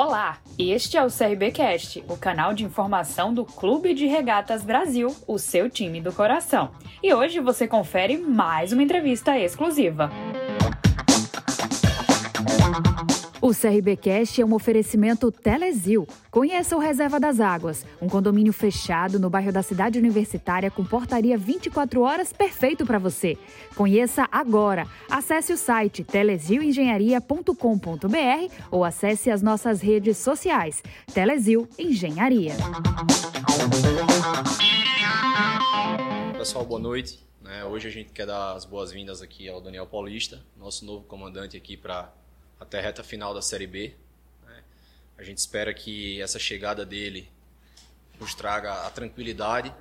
Olá, este é o CRBcast, o canal de informação do Clube de Regatas Brasil, o seu time do coração. E hoje você confere mais uma entrevista exclusiva. O CRBcast é um oferecimento Telezil. Conheça o Reserva das Águas, um condomínio fechado no bairro da Cidade Universitária com portaria 24 horas perfeito para você. Conheça agora. Acesse o site telezilengenharia.com.br ou acesse as nossas redes sociais. Telezil Engenharia. Pessoal, boa noite. Né? Hoje a gente quer dar as boas-vindas aqui ao Daniel Paulista, nosso novo comandante aqui para até a reta final da Série B. Né? A gente espera que essa chegada dele nos traga a tranquilidade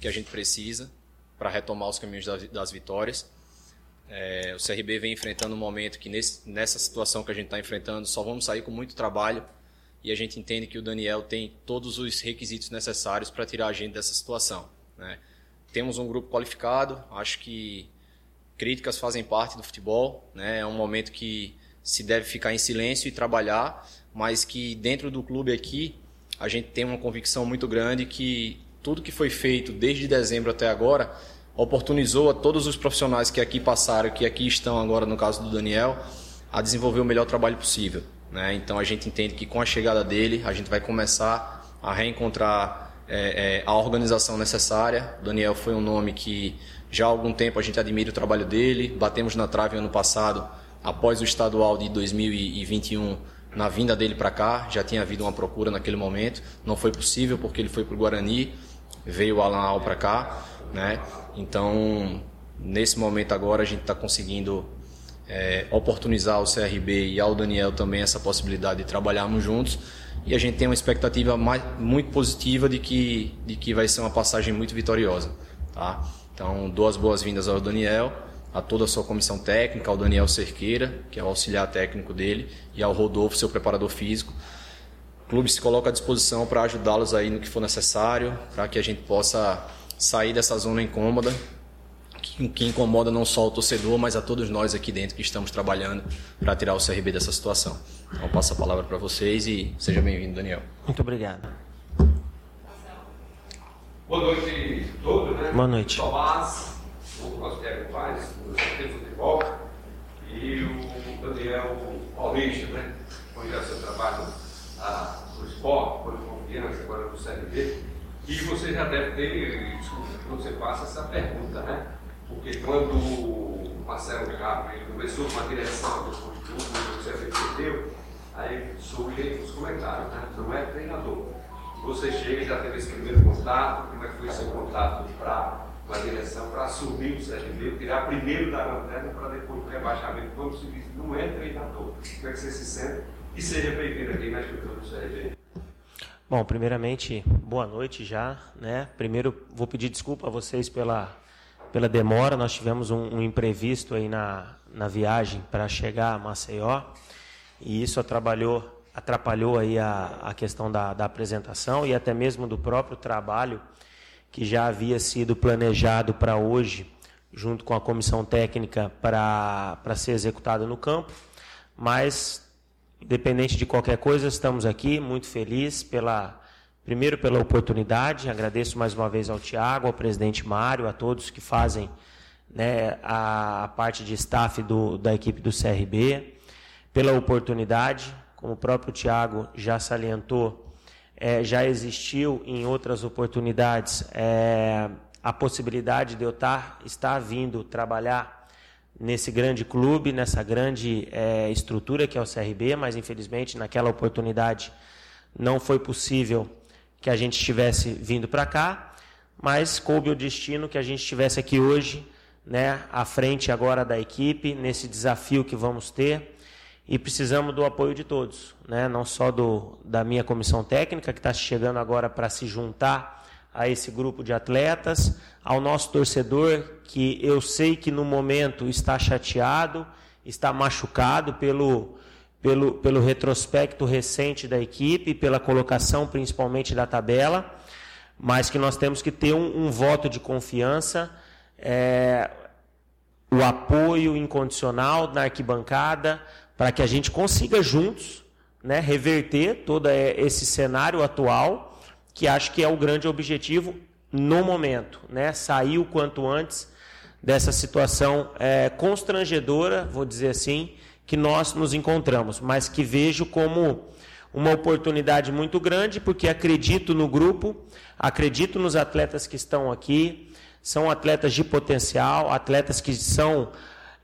que a gente precisa para retomar os caminhos das vitórias. É, o CRB vem enfrentando um momento que nesse, nessa situação que a gente está enfrentando só vamos sair com muito trabalho e a gente entende que o Daniel tem todos os requisitos necessários para tirar a gente dessa situação. Né? Temos um grupo qualificado, acho que críticas fazem parte do futebol, né? é um momento que se deve ficar em silêncio e trabalhar, mas que dentro do clube aqui a gente tem uma convicção muito grande que tudo que foi feito desde dezembro até agora oportunizou a todos os profissionais que aqui passaram, que aqui estão agora no caso do Daniel, a desenvolver o melhor trabalho possível. Né? Então a gente entende que com a chegada dele a gente vai começar a reencontrar é, é, a organização necessária. O Daniel foi um nome que já há algum tempo a gente admira o trabalho dele, batemos na trave ano passado após o estadual de 2021, na vinda dele para cá, já tinha havido uma procura naquele momento, não foi possível porque ele foi para o Guarani, veio o Alan Al para cá, né? Então, nesse momento agora a gente está conseguindo é, oportunizar ao CRB e ao Daniel também essa possibilidade de trabalharmos juntos e a gente tem uma expectativa mais, muito positiva de que, de que vai ser uma passagem muito vitoriosa, tá? Então, duas boas-vindas ao Daniel a toda a sua comissão técnica, ao Daniel Cerqueira, que é o auxiliar técnico dele, e ao Rodolfo, seu preparador físico. O clube se coloca à disposição para ajudá-los aí no que for necessário, para que a gente possa sair dessa zona incômoda, que, que incomoda não só o torcedor, mas a todos nós aqui dentro que estamos trabalhando para tirar o CRB dessa situação. Então, passo a palavra para vocês e seja bem-vindo, Daniel. Muito obrigado. Boa noite a todos. Né? Boa noite. Tomás o Rostério faz, o de Futebol, e o Daniel Paulista, né? é seu trabalho ah, no esporte, foi confiança, agora no CLB. E você já deve ter, quando você faça essa pergunta, né? Porque quando o Marcelo Cabo começou com a direção do o CLB deu, aí surgem os comentários, né? Não é treinador. Você chega e já teve esse primeiro contato, como é que foi seu contato para direção para assumir o CRB, tirar primeiro da lanterna para depois do rebaixamento, como se diz, não é treinador. Como é que você se sente? E seja bem-vindo aqui na estrutura do CRB. Bom, primeiramente, boa noite já. Né? Primeiro, vou pedir desculpa a vocês pela, pela demora. Nós tivemos um, um imprevisto aí na, na viagem para chegar a Maceió e isso atrapalhou, atrapalhou aí a, a questão da, da apresentação e até mesmo do próprio trabalho que já havia sido planejado para hoje, junto com a comissão técnica, para ser executado no campo. Mas, independente de qualquer coisa, estamos aqui muito felizes pela. Primeiro pela oportunidade, agradeço mais uma vez ao Tiago, ao presidente Mário, a todos que fazem né, a, a parte de staff do, da equipe do CRB, pela oportunidade, como o próprio Tiago já salientou, é, já existiu em outras oportunidades é, a possibilidade de eu tar, estar vindo trabalhar nesse grande clube, nessa grande é, estrutura que é o CRB, mas infelizmente naquela oportunidade não foi possível que a gente estivesse vindo para cá, mas coube o destino que a gente estivesse aqui hoje, né, à frente agora da equipe, nesse desafio que vamos ter e precisamos do apoio de todos, né? não só do, da minha comissão técnica, que está chegando agora para se juntar a esse grupo de atletas, ao nosso torcedor, que eu sei que no momento está chateado, está machucado pelo, pelo, pelo retrospecto recente da equipe, pela colocação principalmente da tabela, mas que nós temos que ter um, um voto de confiança. É, o apoio incondicional na arquibancada, para que a gente consiga juntos né, reverter todo é, esse cenário atual, que acho que é o grande objetivo no momento, né, sair o quanto antes dessa situação é, constrangedora, vou dizer assim, que nós nos encontramos, mas que vejo como uma oportunidade muito grande, porque acredito no grupo, acredito nos atletas que estão aqui, são atletas de potencial, atletas que são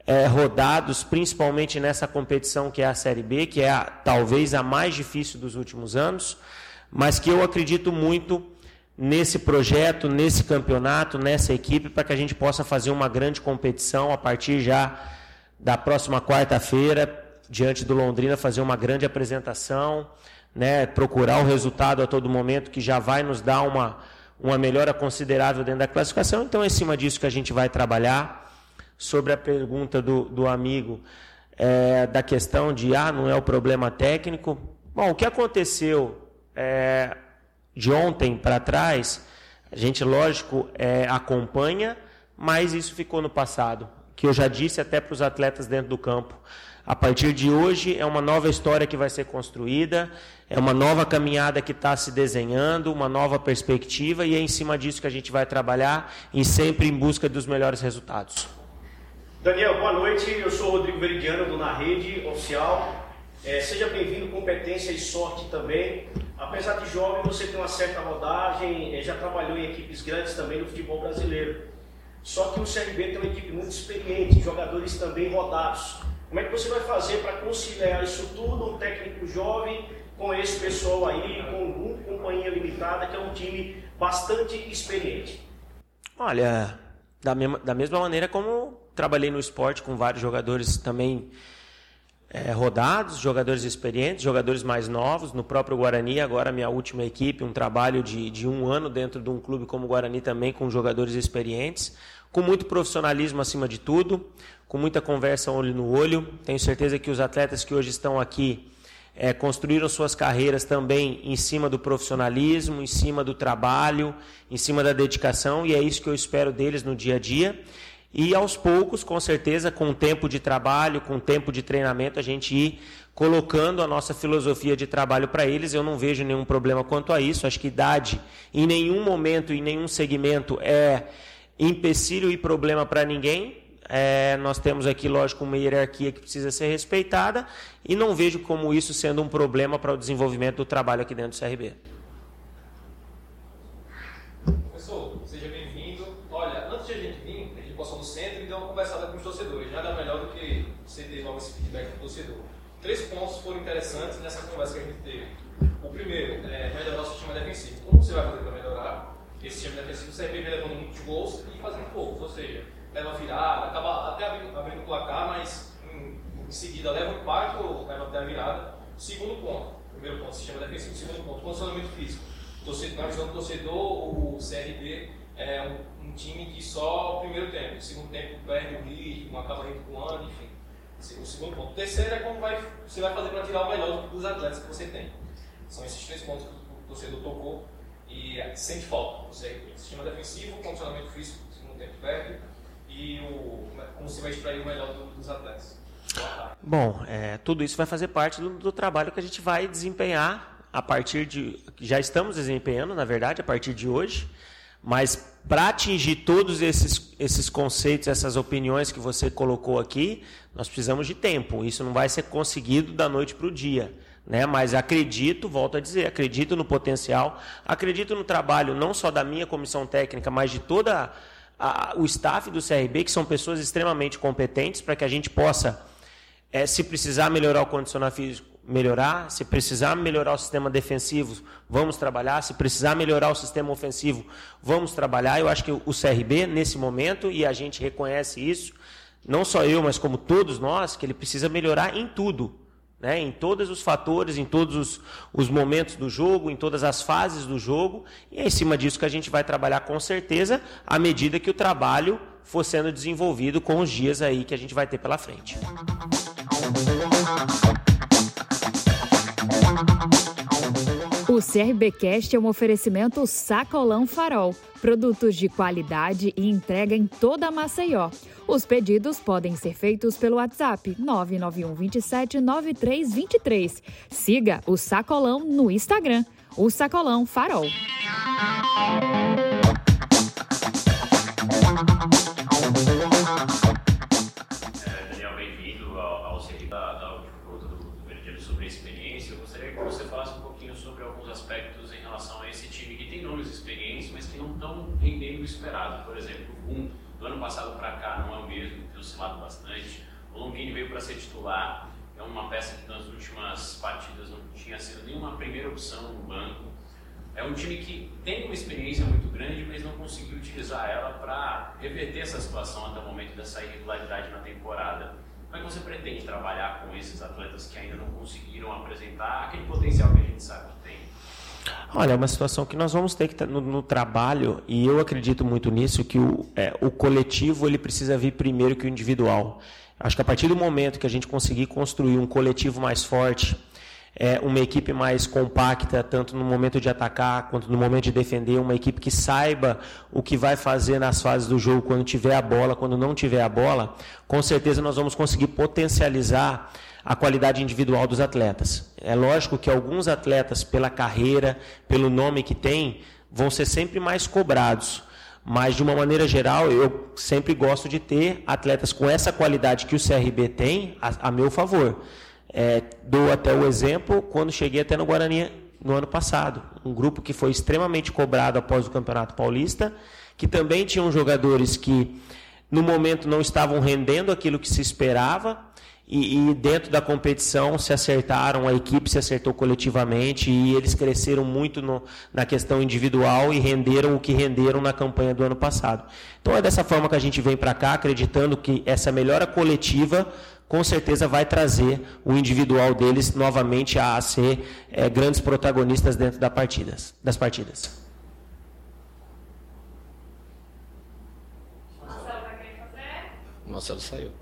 é, rodados, principalmente nessa competição que é a Série B, que é a, talvez a mais difícil dos últimos anos, mas que eu acredito muito nesse projeto, nesse campeonato, nessa equipe, para que a gente possa fazer uma grande competição a partir já da próxima quarta-feira, diante do Londrina, fazer uma grande apresentação, né, procurar o resultado a todo momento, que já vai nos dar uma, uma melhora considerável dentro da classificação. Então, é em cima disso que a gente vai trabalhar. Sobre a pergunta do, do amigo é, da questão de, ah, não é o problema técnico. Bom, o que aconteceu é, de ontem para trás, a gente, lógico, é, acompanha, mas isso ficou no passado. Que eu já disse até para os atletas dentro do campo. A partir de hoje é uma nova história que vai ser construída, é uma nova caminhada que está se desenhando, uma nova perspectiva, e é em cima disso que a gente vai trabalhar e sempre em busca dos melhores resultados. Daniel, boa noite. Eu sou Rodrigo Veridiano do Na Rede Oficial. É, seja bem-vindo, competência e sorte também. Apesar de jovem, você tem uma certa rodagem, eh, já trabalhou em equipes grandes também no futebol brasileiro. Só que o CRB tem uma equipe muito experiente, jogadores também rodados. Como é que você vai fazer para conciliar isso tudo, um técnico jovem, com esse pessoal aí, com um companhia limitada, que é um time bastante experiente? Olha, da mesma, da mesma maneira como trabalhei no esporte com vários jogadores também é, rodados, jogadores experientes, jogadores mais novos. No próprio Guarani, agora minha última equipe, um trabalho de, de um ano dentro de um clube como o Guarani também, com jogadores experientes, com muito profissionalismo acima de tudo, com muita conversa olho no olho. Tenho certeza que os atletas que hoje estão aqui é, construíram suas carreiras também em cima do profissionalismo, em cima do trabalho, em cima da dedicação, e é isso que eu espero deles no dia a dia. E aos poucos, com certeza, com o tempo de trabalho, com o tempo de treinamento, a gente ir colocando a nossa filosofia de trabalho para eles. Eu não vejo nenhum problema quanto a isso. Acho que idade, em nenhum momento, em nenhum segmento, é empecilho e problema para ninguém. É, nós temos aqui, lógico, uma hierarquia que precisa ser respeitada e não vejo como isso sendo um problema para o desenvolvimento do trabalho aqui dentro do CRB. Três pontos foram interessantes nessa conversa que a gente teve. O primeiro é melhorar o sistema defensivo. Como você vai fazer para melhorar? Esse sistema defensivo você vem levando muitos gols e fazendo poucos, ou seja, leva virada, acaba até abrindo, abrindo o placar, mas em, em seguida leva um impacto, leva até a virada. Segundo ponto, primeiro ponto, sistema defensivo. Segundo ponto, condicionamento físico. Torcedor, na visão do torcedor, o CRB é um, um time que só o primeiro tempo, o segundo tempo perde o ritmo, acaba recuando, enfim. O segundo ponto. O terceiro é como vai, você vai fazer para tirar o melhor dos atletas que você tem. São esses três pontos que o torcedor tocou e sente falta. Você, sistema defensivo, condicionamento físico, segundo tempo perde e o, como você vai extrair o melhor dos atletas. Bom, é, tudo isso vai fazer parte do, do, trabalho que a gente vai desempenhar a partir de. Já estamos desempenhando, na verdade, a partir de hoje. Mas para atingir todos esses, esses conceitos, essas opiniões que você colocou aqui, nós precisamos de tempo. Isso não vai ser conseguido da noite para o dia. Né? Mas acredito, volto a dizer, acredito no potencial, acredito no trabalho não só da minha comissão técnica, mas de toda a, o staff do CRB, que são pessoas extremamente competentes, para que a gente possa, é, se precisar melhorar o condicionamento físico, melhorar. Se precisar melhorar o sistema defensivo, vamos trabalhar. Se precisar melhorar o sistema ofensivo, vamos trabalhar. Eu acho que o CRB, nesse momento, e a gente reconhece isso, não só eu, mas como todos nós, que ele precisa melhorar em tudo. Né, em todos os fatores, em todos os, os, momentos do jogo, em todas as fases do jogo, e é em cima disso que a gente vai trabalhar com certeza, à medida que o trabalho for sendo desenvolvido com os dias aí que a gente vai ter pela frente. O CRBcast é um oferecimento Sacolão Farol. Produtos de qualidade e entrega em toda a Maceió. Os pedidos podem ser feitos pelo WhatsApp 991 27 9323. Siga o Sacolão no Instagram. O Sacolão Farol. Experiência. Eu gostaria que você falasse um pouquinho sobre alguns aspectos em relação a esse time que tem nomes experientes, mas que não estão rendendo o esperado. Por exemplo, o Rum, do ano passado para cá, não é o mesmo, tem oscilado bastante. O Longini veio para ser titular, é uma peça que nas últimas partidas não tinha sido nenhuma primeira opção no banco. É um time que tem uma experiência muito grande, mas não conseguiu utilizar ela para reverter essa situação até o momento dessa irregularidade na temporada. Como é que você pretende trabalhar com esses atletas que ainda não conseguiram apresentar aquele potencial que a gente sabe que tem? Olha, é uma situação que nós vamos ter que no, no trabalho, e eu acredito muito nisso, que o, é, o coletivo ele precisa vir primeiro que o individual. Acho que a partir do momento que a gente conseguir construir um coletivo mais forte, é, uma equipe mais compacta, tanto no momento de atacar quanto no momento de defender, uma equipe que saiba o que vai fazer nas fases do jogo quando tiver a bola, quando não tiver a bola, com certeza nós vamos conseguir potencializar a qualidade individual dos atletas. É lógico que alguns atletas, pela carreira, pelo nome que têm, vão ser sempre mais cobrados. Mas, de uma maneira geral, eu sempre gosto de ter atletas com essa qualidade que o CRB tem a, a meu favor. É, dou até o exemplo quando cheguei até no Guarani no ano passado. Um grupo que foi extremamente cobrado após o Campeonato Paulista, que também tinham jogadores que no momento não estavam rendendo aquilo que se esperava, e, e, dentro da competição se acertaram, a equipe se acertou coletivamente e eles cresceram muito no, na questão individual e renderam o que renderam na campanha do ano passado. Então é dessa forma que a gente vem para cá, acreditando que essa melhora coletiva com certeza vai trazer o individual deles novamente a ser é, grandes protagonistas dentro da partidas, das partidas. Marcelo saiu.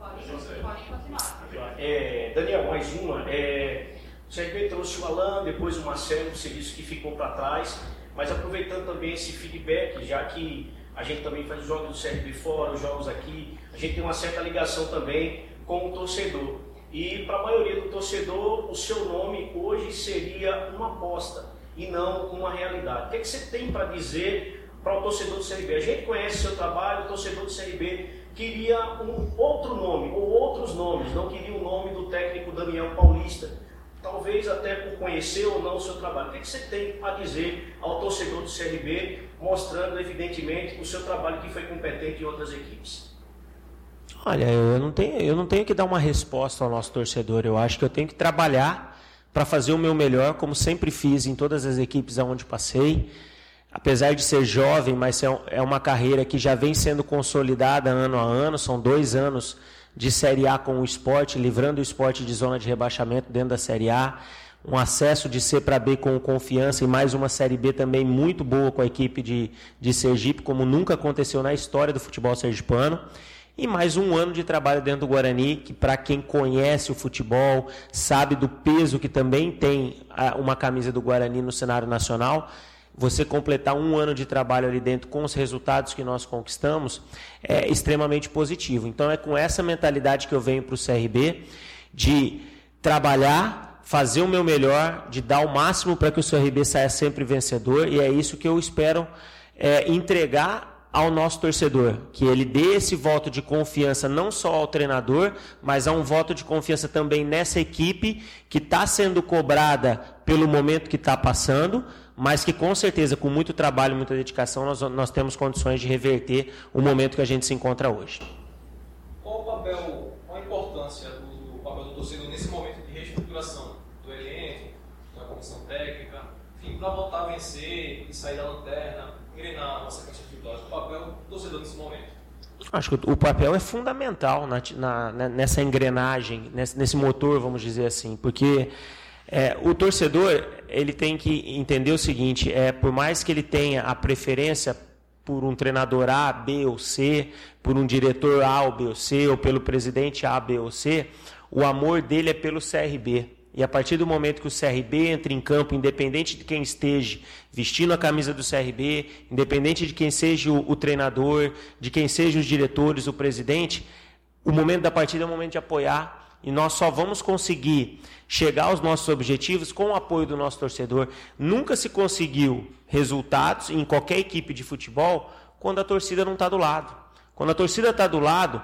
É, Daniel, mais uma. É, o CRB trouxe o Alan, depois o Marcelo, você disse que ficou para trás, mas aproveitando também esse feedback, já que a gente também faz os jogos do CRB fora, os jogos aqui, a gente tem uma certa ligação também com o torcedor. E para a maioria do torcedor, o seu nome hoje seria uma aposta e não uma realidade. O que, é que você tem para dizer para o torcedor do CRB? A gente conhece seu trabalho, o torcedor do CRB queria um outro nome, ou outros nomes, não queria o nome do técnico Daniel Paulista. Talvez até por conhecer ou não o seu trabalho. O que, é que você tem a dizer ao torcedor do CRB, mostrando evidentemente o seu trabalho que foi competente em outras equipes? Olha, eu não tenho, eu não tenho que dar uma resposta ao nosso torcedor. Eu acho que eu tenho que trabalhar para fazer o meu melhor, como sempre fiz em todas as equipes aonde passei. Apesar de ser jovem, mas é, é uma carreira que já vem sendo consolidada ano a ano. São dois anos de Série A com o esporte, livrando o esporte de zona de rebaixamento dentro da Série A. Um acesso de C para B com confiança e mais uma Série B também muito boa com a equipe de, de Sergipe, como nunca aconteceu na história do futebol sergipano e mais um ano de trabalho dentro do Guarani, que para quem conhece o futebol, sabe do peso que também tem uma camisa do Guarani no cenário nacional, você completar um ano de trabalho ali dentro com os resultados que nós conquistamos é extremamente positivo. Então é com essa mentalidade que eu venho para o CRB, de trabalhar, fazer o meu melhor, de dar o máximo para que o CRB saia sempre vencedor, e é isso que eu espero é, entregar ao nosso torcedor, que ele dê esse voto de confiança não só ao treinador, mas a um voto de confiança também nessa equipe que está sendo cobrada pelo momento que está passando, mas que com certeza, com muito trabalho muita dedicação, nós, nós temos condições de reverter o momento que a gente se encontra hoje. Qual o papel, qual a importância do papel do torcedor nesse momento de reestruturação do elenco, da comissão técnica, enfim, para voltar a vencer e sair da lanterna, engrenar uma sequência o papel do torcedor nesse momento? Acho que o papel é fundamental na, na, né, nessa engrenagem, nesse, nesse, motor, vamos dizer assim, porque é, o torcedor ele tem que entender o seguinte: é por mais que ele tenha a preferência por um treinador A, B ou C, por um diretor A ou B ou C, ou pelo presidente A, B ou C, o amor dele é pelo CRB. E a partir do momento que o CRB entra em campo, independente de quem esteja vestindo a camisa do CRB, independente de quem seja o, o treinador, de quem sejam os diretores, o presidente, o momento da partida é o momento de apoiar. E nós só vamos conseguir chegar aos nossos objetivos com o apoio do nosso torcedor. Nunca se conseguiu resultados em qualquer equipe de futebol quando a torcida não está do lado. Quando a torcida está do lado,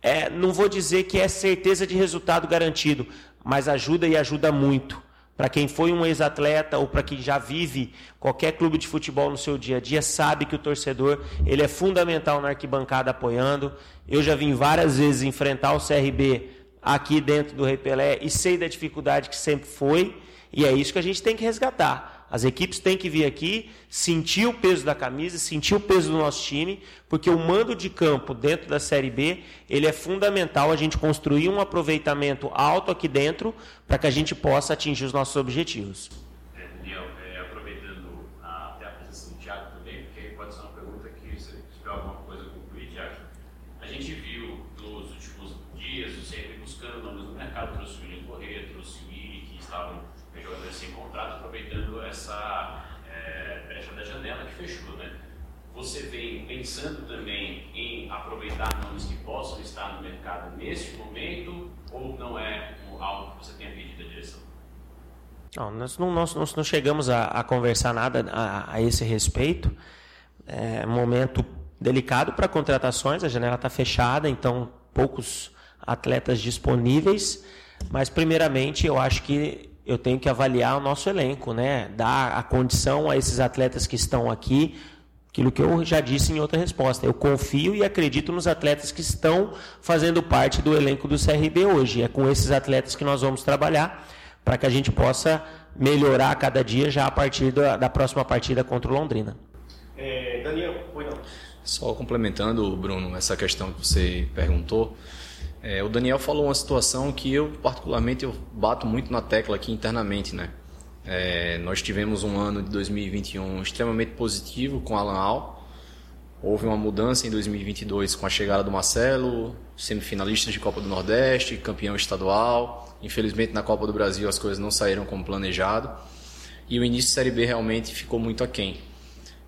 é, não vou dizer que é certeza de resultado garantido, mas ajuda e ajuda muito. Para quem foi um ex-atleta ou para quem já vive qualquer clube de futebol no seu dia a dia, sabe que o torcedor ele é fundamental na arquibancada apoiando. Eu já vim várias vezes enfrentar o CRB aqui dentro do Rei Pelé e sei da dificuldade que sempre foi, e é isso que a gente tem que resgatar. As equipes têm que vir aqui, sentir o peso da camisa, sentir o peso do nosso time, porque o mando de campo dentro da Série B, ele é fundamental a gente construir um aproveitamento alto aqui dentro para que a gente possa atingir os nossos objetivos. É, Daniel, é, aproveitando a, até a presença do Thiago também, porque pode ser uma pergunta que se tiver alguma coisa a concluir, Thiago. A gente viu nos últimos dias o CRB buscando nomes no mercado, trouxe o William Corrêa, trouxe o Iri, que estavam jogadores sem contrato, aproveitando essa é, brecha da janela que fechou, né? Você vem pensando também em aproveitar nomes que possam estar no mercado neste momento ou não é algo que você tenha pedido à direção? Não, nós não, nós, nós não chegamos a, a conversar nada a, a, esse respeito. É momento delicado para contratações, a janela está fechada, então poucos atletas disponíveis. Mas, primeiramente, eu acho que eu tenho que avaliar o nosso elenco, né? Dar a condição a esses atletas que estão aqui, aquilo que eu já disse em outra resposta. Eu confio e acredito nos atletas que estão fazendo parte do elenco do CRB hoje. É com esses atletas que nós vamos trabalhar para que a gente possa melhorar cada dia já a partir da, da próxima partida contra o Londrina. É, Daniel, foi não. Só complementando, Bruno, essa questão que você perguntou. É, o Daniel falou uma situação que eu, particularmente, eu bato muito na tecla aqui internamente, né? É, nós tivemos um ano de 2021 extremamente positivo com Alan Al. Houve uma mudança em 2022 com a chegada do Marcelo, semifinalista de Copa do Nordeste, campeão estadual. Infelizmente, na Copa do Brasil as coisas não saíram como planejado. E o início da Série B realmente ficou muito aquém.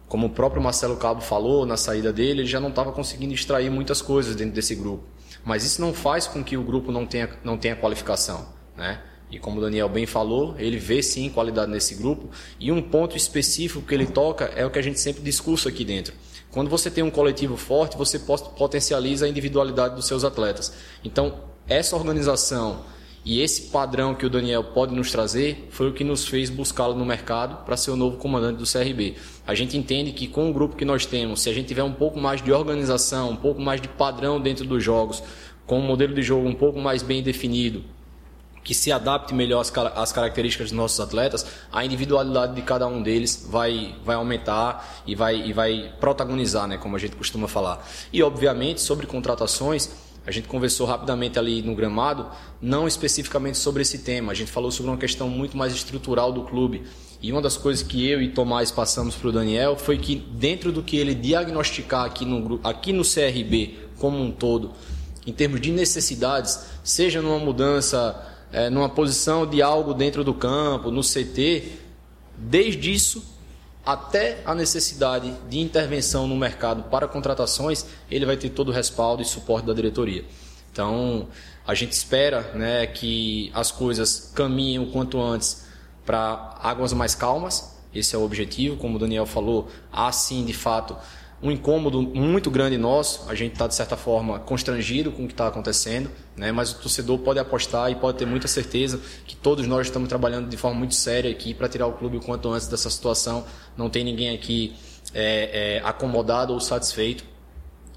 Como o próprio Marcelo Cabo falou na saída dele, ele já não estava conseguindo extrair muitas coisas dentro desse grupo. Mas isso não faz com que o grupo não tenha, não tenha qualificação, né? E como o Daniel bem falou, ele vê sim qualidade nesse grupo. E um ponto específico que ele toca é o que a gente sempre discursa aqui dentro. Quando você tem um coletivo forte, você potencializa a individualidade dos seus atletas. Então, essa organização e esse padrão que o Daniel pode nos trazer foi o que nos fez buscá-lo no mercado para ser o novo comandante do CRB. A gente entende que com o grupo que nós temos, se a gente tiver um pouco mais de organização, um pouco mais de padrão dentro dos jogos, com um modelo de jogo um pouco mais bem definido, que se adapte melhor às, características dos nossos atletas, a individualidade de cada um deles vai, vai aumentar e vai, e vai protagonizar, né, como a gente costuma falar. E, obviamente, sobre contratações, a gente conversou rapidamente ali no gramado, não especificamente sobre esse tema. A gente falou sobre uma questão muito mais estrutural do clube. E uma das coisas que eu e Tomás passamos para o Daniel foi que, dentro do que ele diagnosticar aqui no, aqui no CRB como um todo, em termos de necessidades, seja numa mudança, é, numa posição de algo dentro do campo, no CT, desde isso até a necessidade de intervenção no mercado para contratações, ele vai ter todo o respaldo e suporte da diretoria. Então, a gente espera né, que as coisas caminhem o quanto antes para águas mais calmas. Esse é o objetivo. Como o Daniel falou, há sim, de fato, um incômodo muito grande nosso. A gente está, de certa forma, constrangido com o que está acontecendo, né? mas o torcedor pode apostar e pode ter muita certeza que todos nós estamos trabalhando de forma muito séria aqui para tirar o clube o quanto antes dessa situação. Não tem ninguém aqui é, é, acomodado ou satisfeito,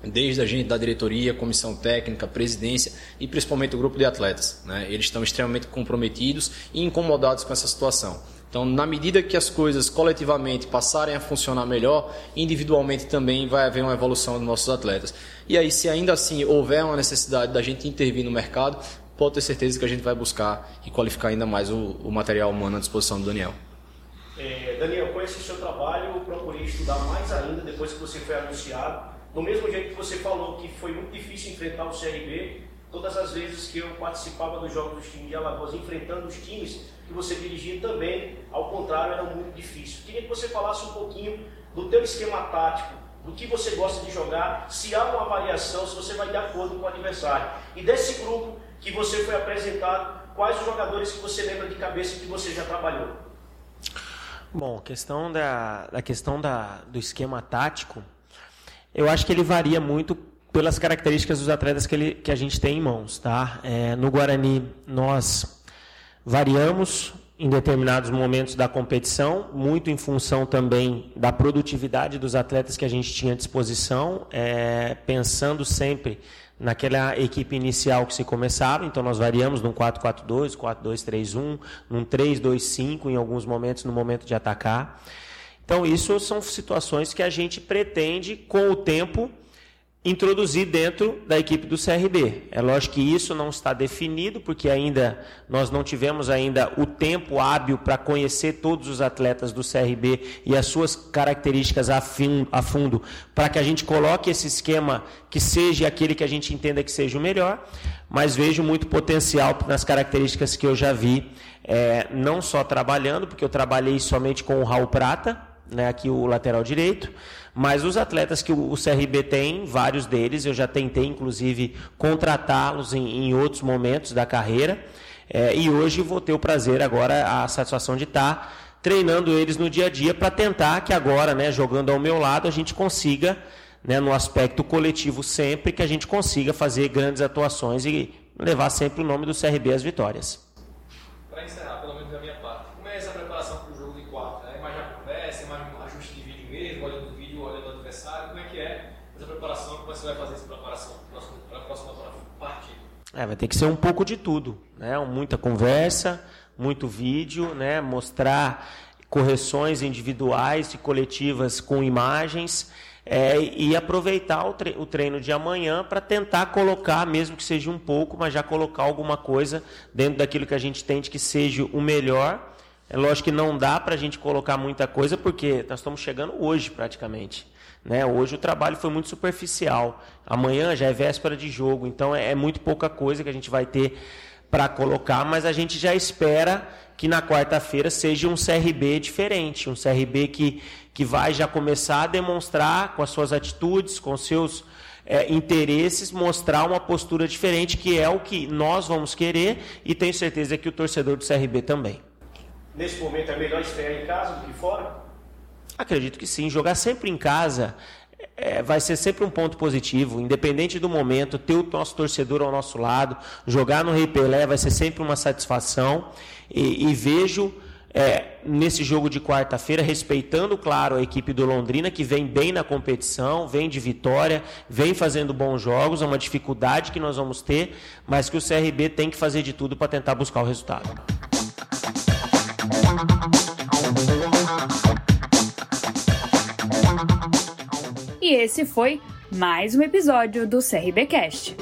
desde a gente da diretoria, comissão técnica, presidência e principalmente o grupo de atletas. Né? Eles estão extremamente comprometidos e incomodados com essa situação. Então, na medida que as coisas coletivamente passarem a funcionar melhor, individualmente também vai haver uma evolução dos nossos atletas. E aí, se ainda assim houver uma necessidade da gente intervir no mercado, pode ter certeza que a gente vai buscar e qualificar ainda mais o, o material humano à disposição do Daniel. É, Daniel, com esse seu trabalho, eu procurei estudar mais ainda depois que você foi anunciado. Do mesmo jeito que você falou que foi muito difícil enfrentar o CRB, todas as vezes que eu participava dos jogos dos times de Alagoas, enfrentando os times que você dirigia também, ao contrário, era muito difícil. Queria que você falasse um pouquinho do teu esquema tático, do que você gosta de jogar, se há uma variação, se você vai de acordo com o adversário. E desse grupo que você foi apresentado, quais os jogadores que você lembra de cabeça que você já trabalhou? Bom, questão da, da questão da, do esquema tático, eu acho que ele varia muito pelas características dos atletas que, ele, que a gente tem em mãos. Tá? É, no Guarani, nós variamos em determinados momentos da competição, muito em função também da produtividade dos atletas que a gente tinha à disposição, é, pensando sempre naquela equipe inicial que se começava, então nós variamos num 4-4-2, 4-2-3-1, num 3-2-5 em alguns momentos no momento de atacar. Então isso são situações que a gente pretende com o tempo introduzir dentro da equipe do CRB. É lógico que isso não está definido, porque ainda nós não tivemos ainda o tempo hábil para conhecer todos os atletas do CRB e as suas características a, fim, a fundo, para que a gente coloque esse esquema que seja aquele que a gente entenda que seja o melhor, mas vejo muito potencial nas características que eu já vi, é, não só trabalhando, porque eu trabalhei somente com o Raul Prata, né, aqui o lateral direito, mas os atletas que o CRB tem, vários deles, eu já tentei inclusive contratá-los em, em, outros momentos da carreira. É, e hoje vou ter o prazer agora, a satisfação de estar treinando eles no dia a dia para tentar que agora, né, jogando ao meu lado, a gente consiga, né, no aspecto coletivo sempre, que a gente consiga fazer grandes atuações e levar sempre o nome do CRB às vitórias. Para encerrar, pelo menos da minha parte, como é essa preparação para o jogo de quarta? É mais já conversa, é mais um ajuste de vídeo mesmo, olhando o vídeo, olhando o adversário? Como é que é essa preparação? Como você vai fazer essa preparação para a próxima partida? É, vai ter que ser um pouco de tudo, né? Muita conversa, muito vídeo, né? Mostrar correções individuais e coletivas com imagens. É, e aproveitar o, tre o treino de amanhã para tentar colocar, mesmo que seja um pouco, mas já colocar alguma coisa dentro daquilo que a gente tente que seja o melhor. É lógico que não dá para a gente colocar muita coisa, porque nós estamos chegando hoje praticamente. Né? Hoje o trabalho foi muito superficial. Amanhã já é véspera de jogo, então é, é muito pouca coisa que a gente vai ter para colocar, mas a gente já espera que na quarta-feira seja um CRB diferente, um CRB que, que vai já começar a demonstrar com as suas atitudes, com seus é, interesses, mostrar uma postura diferente, que é o que nós vamos querer e tenho certeza que o torcedor do CRB também. Nesse momento é melhor estrear em casa do que fora? Acredito que sim. Jogar sempre em casa é, vai ser sempre um ponto positivo, independente do momento, ter o nosso torcedor ao nosso lado, jogar no Rei Pelé vai ser sempre uma satisfação. E, e vejo é, nesse jogo de quarta-feira, respeitando, claro, a equipe do Londrina, que vem bem na competição, vem de vitória, vem fazendo bons jogos, é uma dificuldade que nós vamos ter, mas que o CRB tem que fazer de tudo para tentar buscar o resultado. E esse foi mais um episódio do CRBcast.